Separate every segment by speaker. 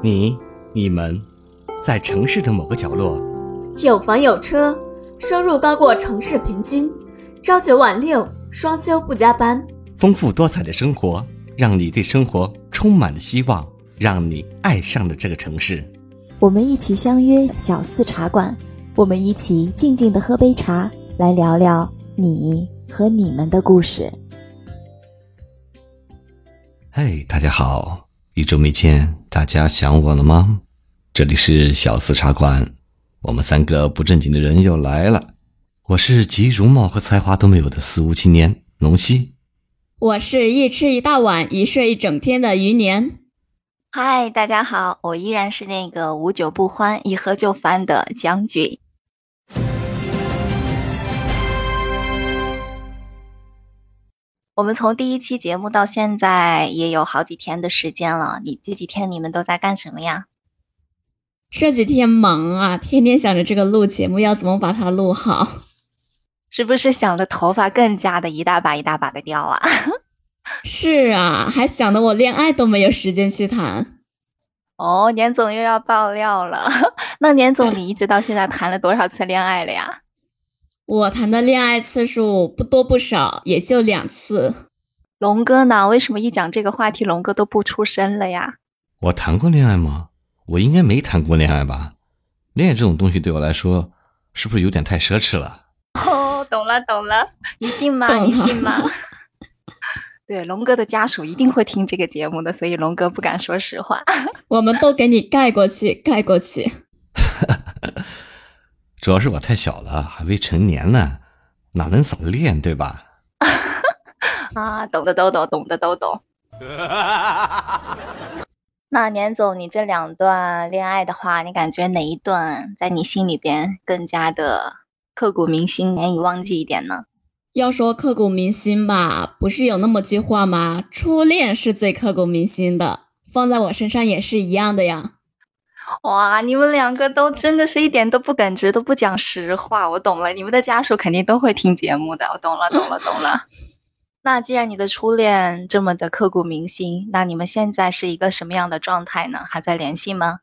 Speaker 1: 你、你们，在城市的某个角落，
Speaker 2: 有房有车，收入高过城市平均，朝九晚六，双休不加班，
Speaker 1: 丰富多彩的生活，让你对生活充满了希望，让你爱上了这个城市。
Speaker 3: 我们一起相约小四茶馆，我们一起静静的喝杯茶，来聊聊你和你们的故事。
Speaker 1: 嘿，大家好，一周没见，大家想我了吗？这里是小四茶馆，我们三个不正经的人又来了。我是集容貌和才华都没有的四无青年龙溪，
Speaker 4: 我是一吃一大碗，一睡一整天的余年。
Speaker 5: 嗨，大家好，我依然是那个无酒不欢，一喝就翻的将军。我们从第一期节目到现在也有好几天的时间了，你这几天你们都在干什么呀？
Speaker 4: 这几天忙啊，天天想着这个录节目要怎么把它录好，
Speaker 5: 是不是想的头发更加的一大把一大把的掉啊？
Speaker 4: 是啊，还想的我恋爱都没有时间去谈。
Speaker 5: 哦，年总又要爆料了。那年总，你一直到现在谈了多少次恋爱了呀？
Speaker 4: 我谈的恋爱次数不多不少，也就两次。
Speaker 5: 龙哥呢？为什么一讲这个话题，龙哥都不出声了呀？
Speaker 1: 我谈过恋爱吗？我应该没谈过恋爱吧？恋爱这种东西对我来说，是不是有点太奢侈了？
Speaker 5: 哦，懂了懂了，你信吗？你信吗？对，龙哥的家属一定会听这个节目的，所以龙哥不敢说实话。
Speaker 4: 我们都给你盖过去，盖过去。
Speaker 1: 主要是我太小了，还未成年呢，哪能早恋，对吧？
Speaker 5: 啊，懂的都懂，懂的都懂。那年总，你这两段恋爱的话，你感觉哪一段在你心里边更加的刻骨铭心、难以忘记一点呢？
Speaker 4: 要说刻骨铭心吧，不是有那么句话吗？初恋是最刻骨铭心的，放在我身上也是一样的呀。
Speaker 5: 哇，你们两个都真的是一点都不耿直，都不讲实话。我懂了，你们的家属肯定都会听节目的。我懂了，懂了，懂了。那既然你的初恋这么的刻骨铭心，那你们现在是一个什么样的状态呢？还在联系吗？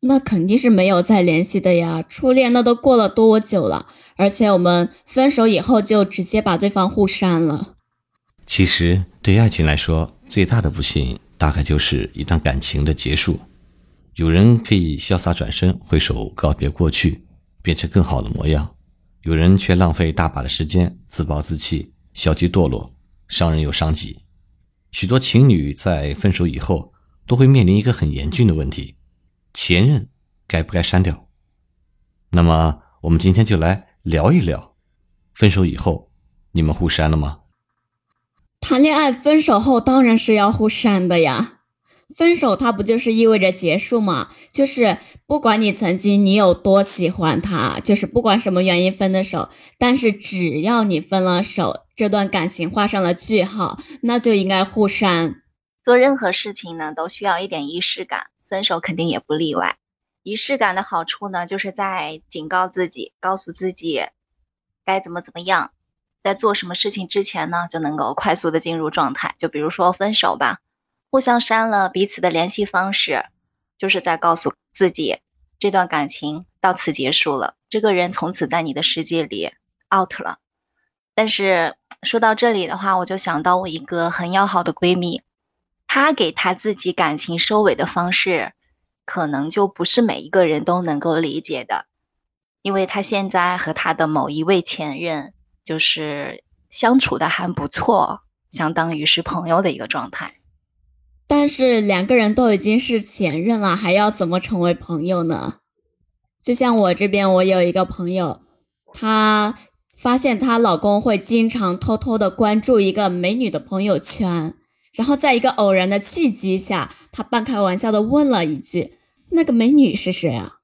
Speaker 4: 那肯定是没有再联系的呀。初恋那都过了多久了？而且我们分手以后就直接把对方互删了。
Speaker 1: 其实对于爱情来说，最大的不幸大概就是一段感情的结束。有人可以潇洒转身，挥手告别过去，变成更好的模样；有人却浪费大把的时间，自暴自弃，消极堕落，伤人又伤己。许多情侣在分手以后，都会面临一个很严峻的问题：前任该不该删掉？那么，我们今天就来聊一聊，分手以后，你们互删了吗？
Speaker 4: 谈恋爱分手后，当然是要互删的呀。分手，它不就是意味着结束吗？就是不管你曾经你有多喜欢他，就是不管什么原因分的手，但是只要你分了手，这段感情画上了句号，那就应该互删。
Speaker 5: 做任何事情呢，都需要一点仪式感，分手肯定也不例外。仪式感的好处呢，就是在警告自己，告诉自己该怎么怎么样，在做什么事情之前呢，就能够快速的进入状态。就比如说分手吧。互相删了彼此的联系方式，就是在告诉自己，这段感情到此结束了，这个人从此在你的世界里 out 了。但是说到这里的话，我就想到我一个很要好的闺蜜，她给她自己感情收尾的方式，可能就不是每一个人都能够理解的，因为她现在和她的某一位前任就是相处的还不错，相当于是朋友的一个状态。
Speaker 4: 但是两个人都已经是前任了，还要怎么成为朋友呢？就像我这边，我有一个朋友，她发现她老公会经常偷偷的关注一个美女的朋友圈，然后在一个偶然的契机下，她半开玩笑的问了一句：“那个美女是谁啊？”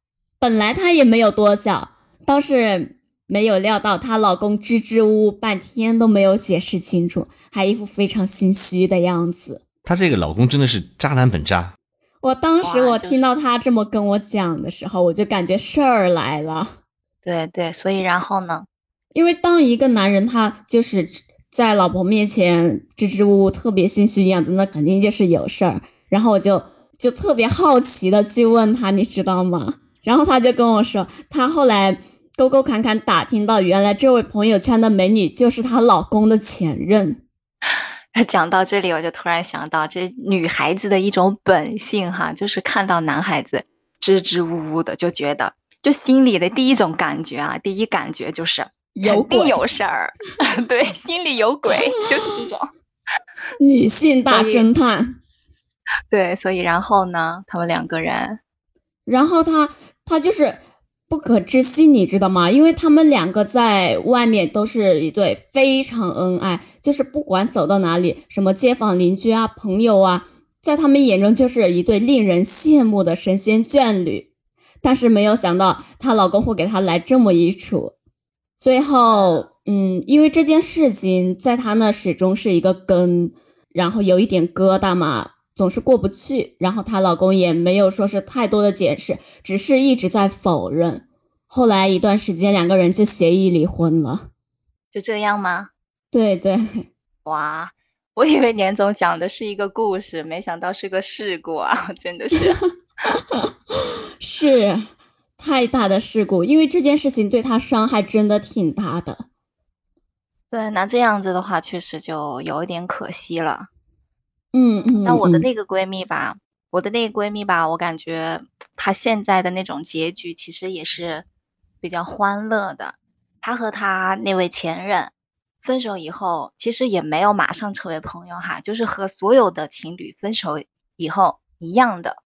Speaker 4: 本来她也没有多想，倒是没有料到她老公支支吾吾半天都没有解释清楚，还一副非常心虚的样子。
Speaker 1: 她这个老公真的是渣男本渣。
Speaker 4: 我当时我听到他这么跟我讲的时候，我就感觉事儿来了。
Speaker 5: 对对，所以然后呢？
Speaker 4: 因为当一个男人他就是在老婆面前支支吾吾、特别心虚的样子，那肯定就是有事儿。然后我就就特别好奇的去问他，你知道吗？然后他就跟我说，他后来沟沟坎坎打听到，原来这位朋友圈的美女就是她老公的前任。
Speaker 5: 讲到这里，我就突然想到，这女孩子的一种本性哈，就是看到男孩子支支吾吾的，就觉得，就心里的第一种感觉啊，第一感觉就是
Speaker 4: 有
Speaker 5: 定有事儿，对，心里有鬼，就是这种
Speaker 4: 女性大侦探。
Speaker 5: 对，所以然后呢，他们两个人，
Speaker 4: 然后他他就是。不可置信，你知道吗？因为他们两个在外面都是一对非常恩爱，就是不管走到哪里，什么街坊邻居啊、朋友啊，在他们眼中就是一对令人羡慕的神仙眷侣。但是没有想到，她老公会给她来这么一出。最后，嗯，因为这件事情在她那始终是一个根，然后有一点疙瘩嘛。总是过不去，然后她老公也没有说是太多的解释，只是一直在否认。后来一段时间，两个人就协议离婚了。
Speaker 5: 就这样吗？
Speaker 4: 对对。
Speaker 5: 哇，我以为年总讲的是一个故事，没想到是个事故啊！真的是，
Speaker 4: 是太大的事故，因为这件事情对他伤害真的挺大的。
Speaker 5: 对，那这样子的话，确实就有一点可惜了。
Speaker 4: 嗯嗯，
Speaker 5: 那我的那个闺蜜吧，我的那个闺蜜吧，我感觉她现在的那种结局其实也是比较欢乐的。她和她那位前任分手以后，其实也没有马上成为朋友哈，就是和所有的情侣分手以后一样的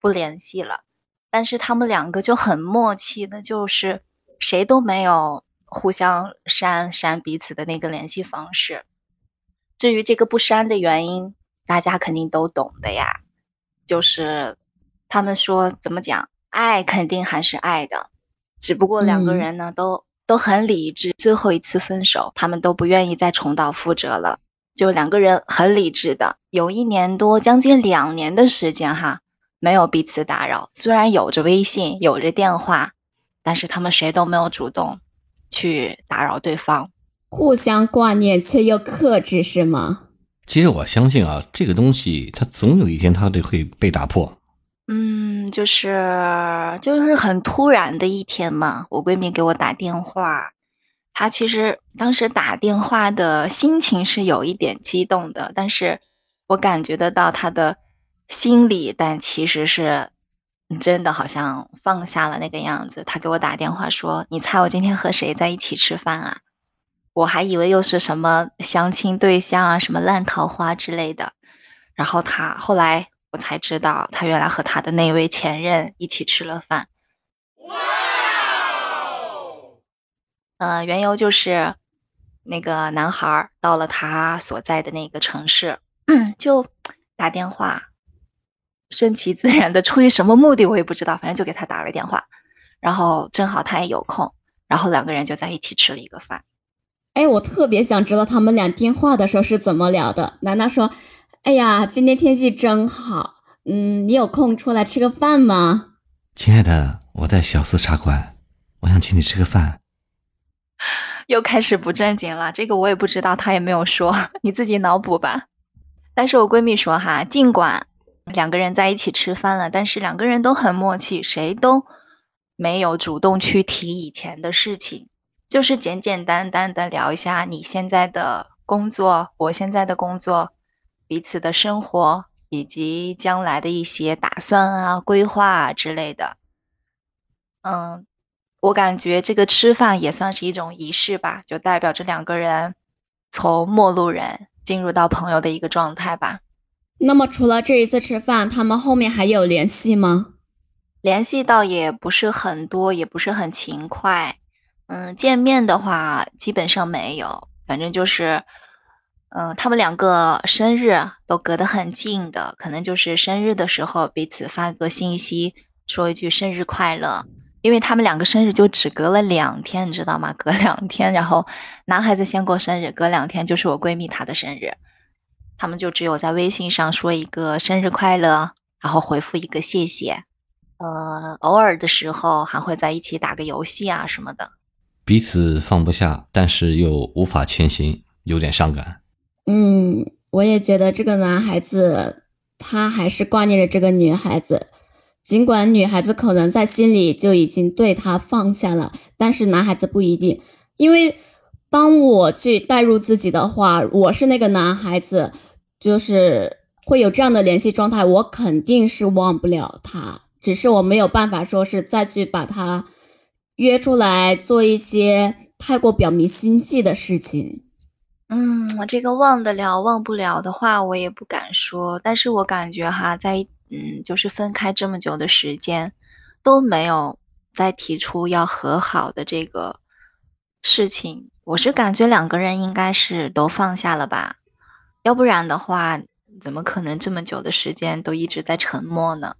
Speaker 5: 不联系了。但是他们两个就很默契的，就是谁都没有互相删删彼此的那个联系方式。至于这个不删的原因，大家肯定都懂的呀，就是他们说怎么讲，爱肯定还是爱的，只不过两个人呢都都很理智。最后一次分手，他们都不愿意再重蹈覆辙了，就两个人很理智的，有一年多，将近两年的时间哈，没有彼此打扰。虽然有着微信，有着电话，但是他们谁都没有主动去打扰对方，
Speaker 4: 互相挂念却又克制，是吗？
Speaker 1: 其实我相信啊，这个东西它总有一天它得会被打破。
Speaker 5: 嗯，就是就是很突然的一天嘛。我闺蜜给我打电话，她其实当时打电话的心情是有一点激动的，但是我感觉得到她的心里，但其实是真的好像放下了那个样子。她给我打电话说：“你猜我今天和谁在一起吃饭啊？”我还以为又是什么相亲对象啊，什么烂桃花之类的。然后他后来我才知道，他原来和他的那位前任一起吃了饭。哇！呃，缘由就是那个男孩到了他所在的那个城市，就打电话，顺其自然的，出于什么目的我也不知道，反正就给他打了电话。然后正好他也有空，然后两个人就在一起吃了一个饭。
Speaker 4: 哎，我特别想知道他们俩电话的时候是怎么聊的。楠楠说：“哎呀，今天天气真好，嗯，你有空出来吃个饭吗？”
Speaker 1: 亲爱的，我在小四茶馆，我想请你吃个饭。
Speaker 5: 又开始不正经了，这个我也不知道，他也没有说，你自己脑补吧。但是我闺蜜说哈，尽管两个人在一起吃饭了，但是两个人都很默契，谁都没有主动去提以前的事情。就是简简单单的聊一下你现在的工作，我现在的工作，彼此的生活以及将来的一些打算啊、规划啊之类的。嗯，我感觉这个吃饭也算是一种仪式吧，就代表着两个人从陌路人进入到朋友的一个状态吧。
Speaker 4: 那么除了这一次吃饭，他们后面还有联系吗？
Speaker 5: 联系倒也不是很多，也不是很勤快。嗯，见面的话基本上没有，反正就是，嗯，他们两个生日都隔得很近的，可能就是生日的时候彼此发个信息，说一句生日快乐。因为他们两个生日就只隔了两天，你知道吗？隔两天，然后男孩子先过生日，隔两天就是我闺蜜她的生日，他们就只有在微信上说一个生日快乐，然后回复一个谢谢。呃，偶尔的时候还会在一起打个游戏啊什么的。
Speaker 1: 彼此放不下，但是又无法前行，有点伤感。
Speaker 4: 嗯，我也觉得这个男孩子他还是挂念着这个女孩子。尽管女孩子可能在心里就已经对他放下了，但是男孩子不一定。因为当我去代入自己的话，我是那个男孩子，就是会有这样的联系状态，我肯定是忘不了他。只是我没有办法说是再去把他约出来做一些太过表明心迹的事情。
Speaker 5: 嗯，我这个忘得了忘不了的话，我也不敢说。但是我感觉哈，在嗯，就是分开这么久的时间，都没有再提出要和好的这个事情。我是感觉两个人应该是都放下了吧，要不然的话，怎么可能这么久的时间都一直在沉默呢？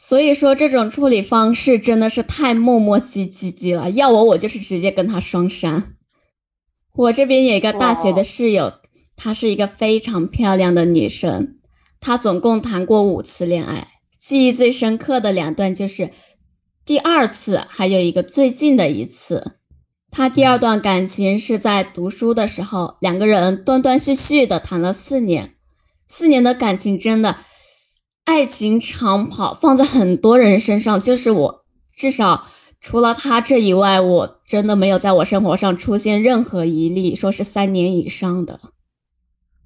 Speaker 4: 所以说，这种处理方式真的是太磨磨唧唧唧了。要我，我就是直接跟他双删。我这边有一个大学的室友，她是一个非常漂亮的女生。她总共谈过五次恋爱，记忆最深刻的两段就是第二次，还有一个最近的一次。她第二段感情是在读书的时候，两个人断断续续的谈了四年，四年的感情真的。爱情长跑放在很多人身上，就是我，至少除了他这以外，我真的没有在我生活上出现任何一例说是三年以上的。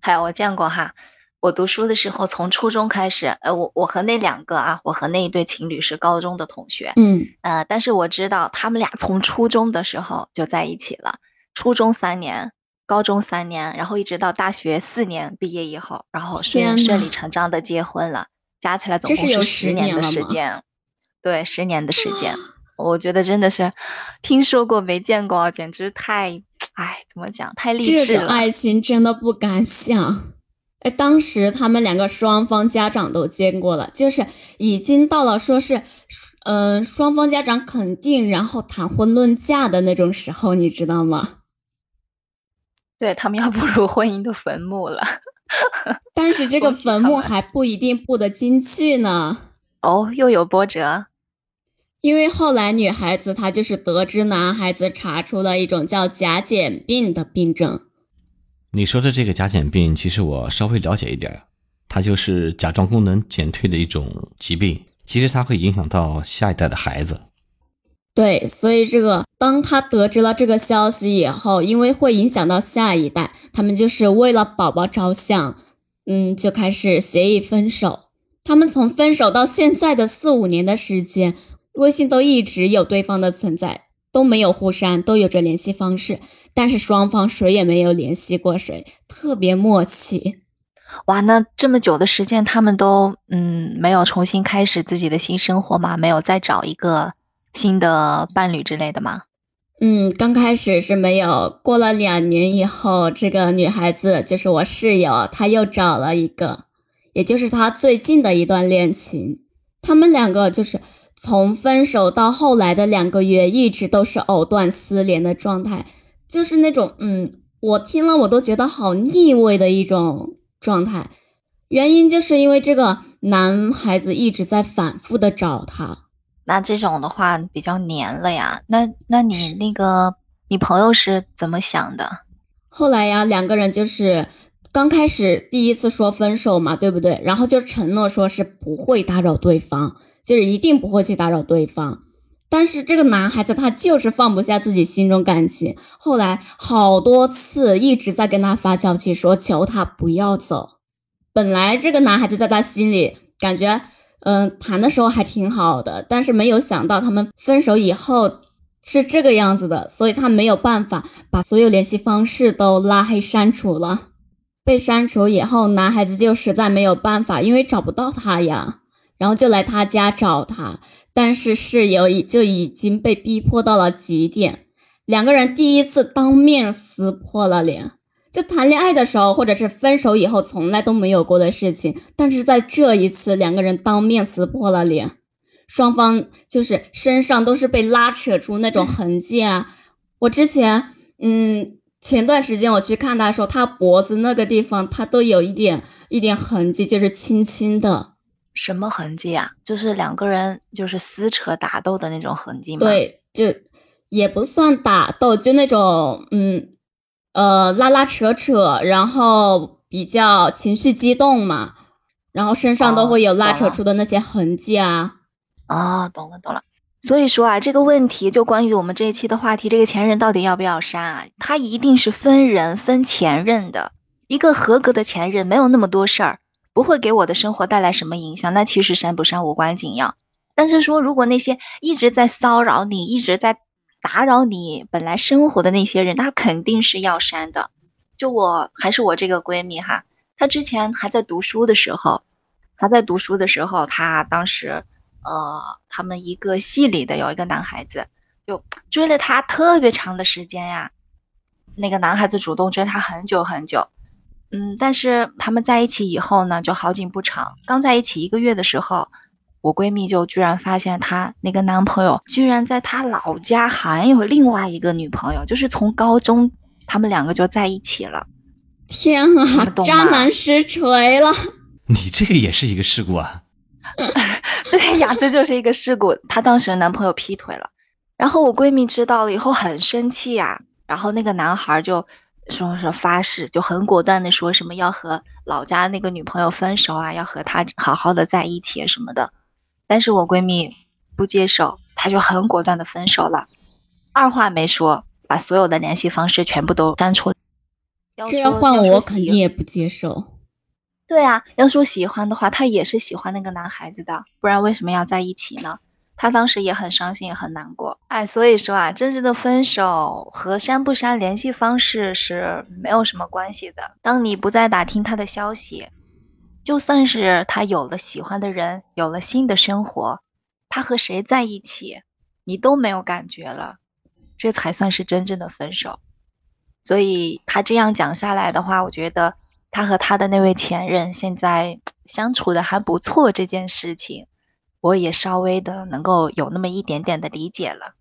Speaker 5: 嗨，我见过哈，我读书的时候从初中开始，呃，我我和那两个啊，我和那一对情侣是高中的同学，
Speaker 4: 嗯，
Speaker 5: 呃，但是我知道他们俩从初中的时候就在一起了，初中三年，高中三年，然后一直到大学四年毕业以后，然后顺顺理成章的结婚了。加起来总共是十年的时间，对，十年的时间，我觉得真的是听说过没见过，简直太，哎，怎么讲，太励志了。
Speaker 4: 这种爱情真的不敢想。哎，当时他们两个双方家长都见过了，就是已经到了说是，嗯，双方家长肯定，然后谈婚论嫁的那种时候，你知道吗？
Speaker 5: 对他们要步入婚姻的坟墓了。
Speaker 4: 但是这个坟墓还不一定布得进去呢。
Speaker 5: 哦，又有波折。
Speaker 4: 因为后来女孩子她就是得知男孩子查出了一种叫甲减病的病症。
Speaker 1: 你说的这个甲减病，其实我稍微了解一点，它就是甲状功能减退的一种疾病。其实它会影响到下一代的孩子。
Speaker 4: 对，所以这个当他得知了这个消息以后，因为会影响到下一代，他们就是为了宝宝着想，嗯，就开始协议分手。他们从分手到现在的四五年的时间，微信都一直有对方的存在，都没有互删，都有着联系方式，但是双方谁也没有联系过谁，特别默契。
Speaker 5: 哇，那这么久的时间，他们都嗯没有重新开始自己的新生活吗？没有再找一个？新的伴侣之类的吗？
Speaker 4: 嗯，刚开始是没有，过了两年以后，这个女孩子就是我室友，她又找了一个，也就是她最近的一段恋情。他们两个就是从分手到后来的两个月，一直都是藕断丝连的状态，就是那种嗯，我听了我都觉得好腻味的一种状态。原因就是因为这个男孩子一直在反复的找她。
Speaker 5: 那这种的话比较黏了呀，那那你那个你朋友是怎么想的？
Speaker 4: 后来呀，两个人就是刚开始第一次说分手嘛，对不对？然后就承诺说是不会打扰对方，就是一定不会去打扰对方。但是这个男孩子他就是放不下自己心中感情，后来好多次一直在跟他发消息说求他不要走。本来这个男孩子在他心里感觉。嗯，谈的时候还挺好的，但是没有想到他们分手以后是这个样子的，所以他没有办法把所有联系方式都拉黑删除了。被删除以后，男孩子就实在没有办法，因为找不到他呀，然后就来他家找他，但是室友已就已经被逼迫到了极点，两个人第一次当面撕破了脸。就谈恋爱的时候，或者是分手以后，从来都没有过的事情。但是在这一次，两个人当面撕破了脸，双方就是身上都是被拉扯出那种痕迹啊。我之前，嗯，前段时间我去看他的时候，他脖子那个地方，他都有一点一点痕迹，就是轻轻的。
Speaker 5: 什么痕迹啊？就是两个人就是撕扯打斗的那种痕迹吗？
Speaker 4: 对，就也不算打斗，就那种，嗯。呃，拉拉扯扯，然后比较情绪激动嘛。然后身上都会有拉扯出的那些痕迹啊。
Speaker 5: 哦，懂了懂了。所以说啊，这个问题就关于我们这一期的话题，这个前任到底要不要删啊？他一定是分人分前任的。一个合格的前任没有那么多事儿，不会给我的生活带来什么影响，那其实删不删无关紧要。但是说，如果那些一直在骚扰你、一直在打扰你本来生活的那些人，他肯定是要删的。就我还是我这个闺蜜哈，她之前还在读书的时候，还在读书的时候，她当时。呃，他们一个系里的有一个男孩子，就追了她特别长的时间呀。那个男孩子主动追她很久很久，嗯，但是他们在一起以后呢，就好景不长。刚在一起一个月的时候，我闺蜜就居然发现她那个男朋友居然在她老家还有另外一个女朋友，就是从高中他们两个就在一起了。
Speaker 4: 天啊，渣男实锤了！
Speaker 1: 你这个也是一个事故啊。
Speaker 5: 对呀，这就是一个事故。她当时男朋友劈腿了，然后我闺蜜知道了以后很生气呀。然后那个男孩就说说发誓，就很果断的说什么要和老家那个女朋友分手啊，要和她好好的在一起什么的。但是我闺蜜不接受，她就很果断的分手了，二话没说，把所有的联系方式全部都删除。
Speaker 4: 这要换我肯定也不接受。
Speaker 5: 对啊，要说喜欢的话，她也是喜欢那个男孩子的，不然为什么要在一起呢？她当时也很伤心，也很难过。哎，所以说啊，真正的分手和删不删联系方式是没有什么关系的。当你不再打听他的消息，就算是他有了喜欢的人，有了新的生活，他和谁在一起，你都没有感觉了，这才算是真正的分手。所以他这样讲下来的话，我觉得。他和他的那位前任现在相处的还不错，这件事情我也稍微的能够有那么一点点的理解了。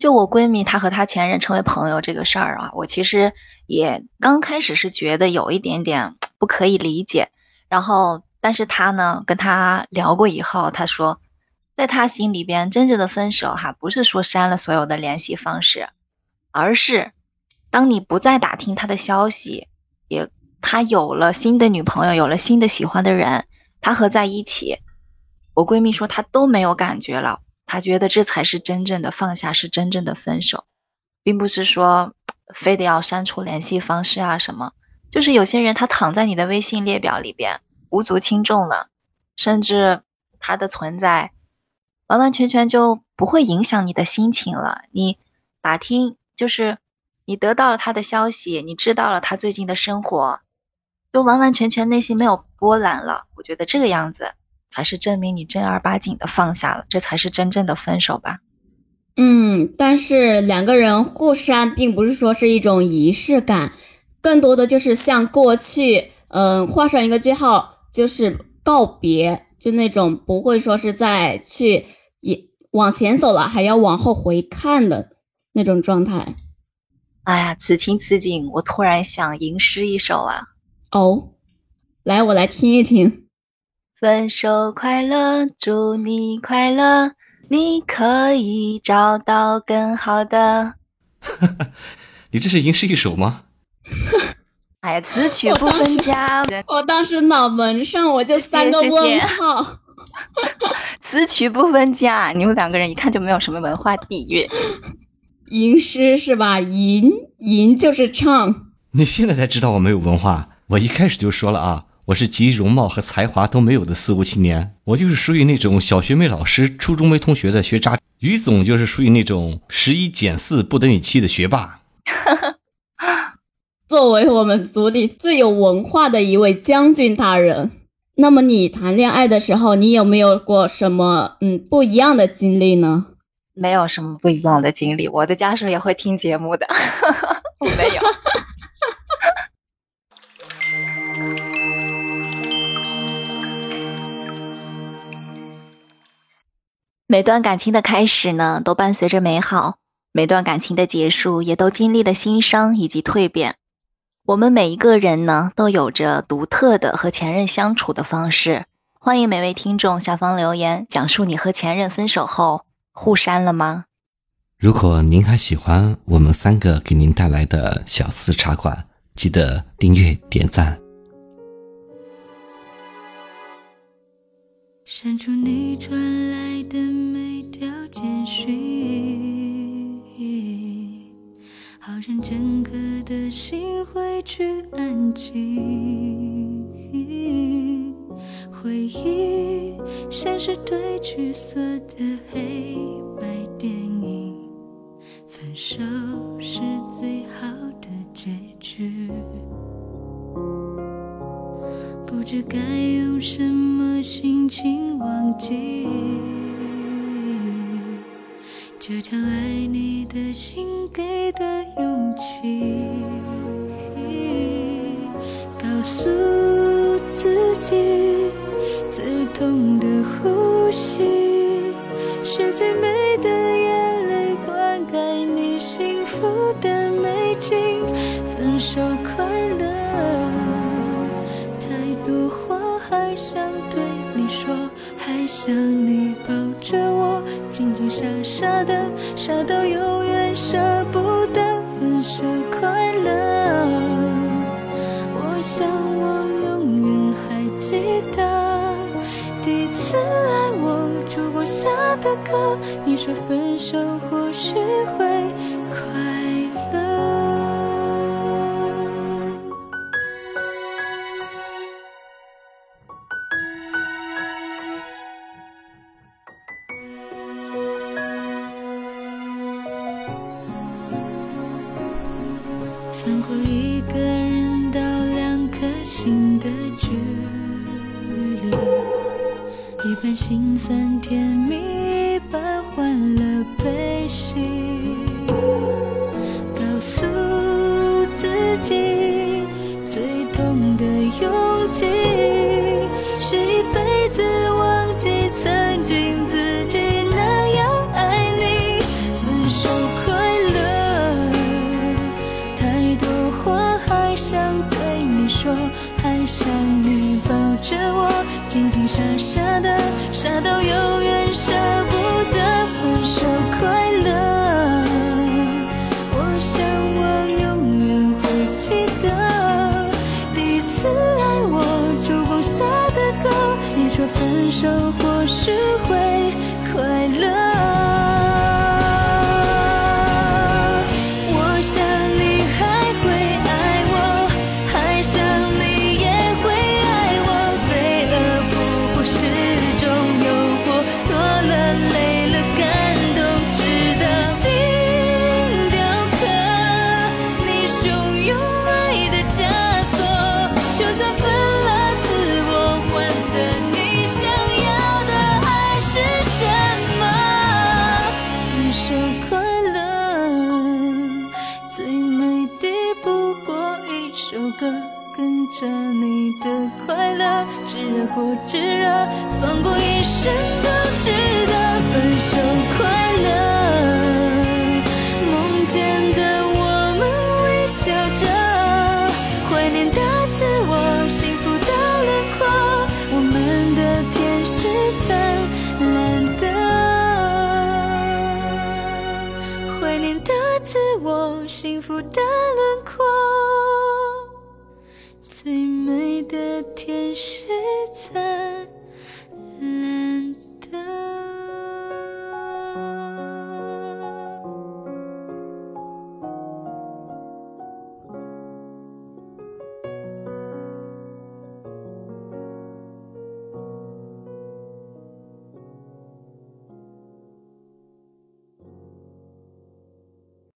Speaker 5: 就我闺蜜她和她前任成为朋友这个事儿啊，我其实也刚开始是觉得有一点点不可以理解，然后但是她呢跟她聊过以后，她说。在她心里边，真正的分手哈，不是说删了所有的联系方式，而是当你不再打听他的消息，也他有了新的女朋友，有了新的喜欢的人，他和在一起，我闺蜜说她都没有感觉了，他觉得这才是真正的放下，是真正的分手，并不是说非得要删除联系方式啊什么，就是有些人他躺在你的微信列表里边，无足轻重了，甚至他的存在。完完全全就不会影响你的心情了。你打听，就是你得到了他的消息，你知道了他最近的生活，就完完全全内心没有波澜了。我觉得这个样子才是证明你正儿八经的放下了，这才是真正的分手吧。
Speaker 4: 嗯，但是两个人互删，并不是说是一种仪式感，更多的就是像过去，嗯，画上一个句号，就是告别，就那种不会说是在去。也往前走了，还要往后回看的那种状态。
Speaker 5: 哎呀，此情此景，我突然想吟诗一首啊！
Speaker 4: 哦，来，我来听一听。
Speaker 5: 分手快乐，祝你快乐，你可以找到更好的。
Speaker 1: 你这是吟诗一首吗？
Speaker 5: 哎呀，此曲不分家。
Speaker 4: 我当时脑门上我就三个问号。
Speaker 5: 词曲不分家，你们两个人一看就没有什么文化底蕴。
Speaker 4: 吟诗是吧？吟吟就是唱。
Speaker 1: 你现在才知道我没有文化，我一开始就说了啊，我是集容貌和才华都没有的四无青年，我就是属于那种小学没老师、初中没同学的学渣。于总就是属于那种十一减四不等于七的学霸。
Speaker 4: 作为我们组里最有文化的一位将军大人。那么你谈恋爱的时候，你有没有过什么嗯不一样的经历呢？
Speaker 5: 没有什么不一样的经历，我的家属也会听节目的。我没有。每段感情的开始呢，都伴随着美好；每段感情的结束，也都经历了心伤以及蜕变。我们每一个人呢，都有着独特的和前任相处的方式。欢迎每位听众下方留言，讲述你和前任分手后互删了吗？
Speaker 1: 如果您还喜欢我们三个给您带来的小四茶馆，记得订阅点赞。
Speaker 6: 删除你传来的每条简讯，好让整个的心回去安静。回忆像是褪去色的黑白电影，分手请忘记，这场爱你的心给的勇气。傻到永远舍不得分手快乐。我想我永远还记得第一次爱我烛光下的歌，你说分手或许会记最痛的勇气是一辈子忘记曾经自己那样爱你分手快乐太多话还想对你说还想你抱着我紧紧傻傻的傻到永远舍不得说分手或许会我，幸福的轮廓。最美的天使在。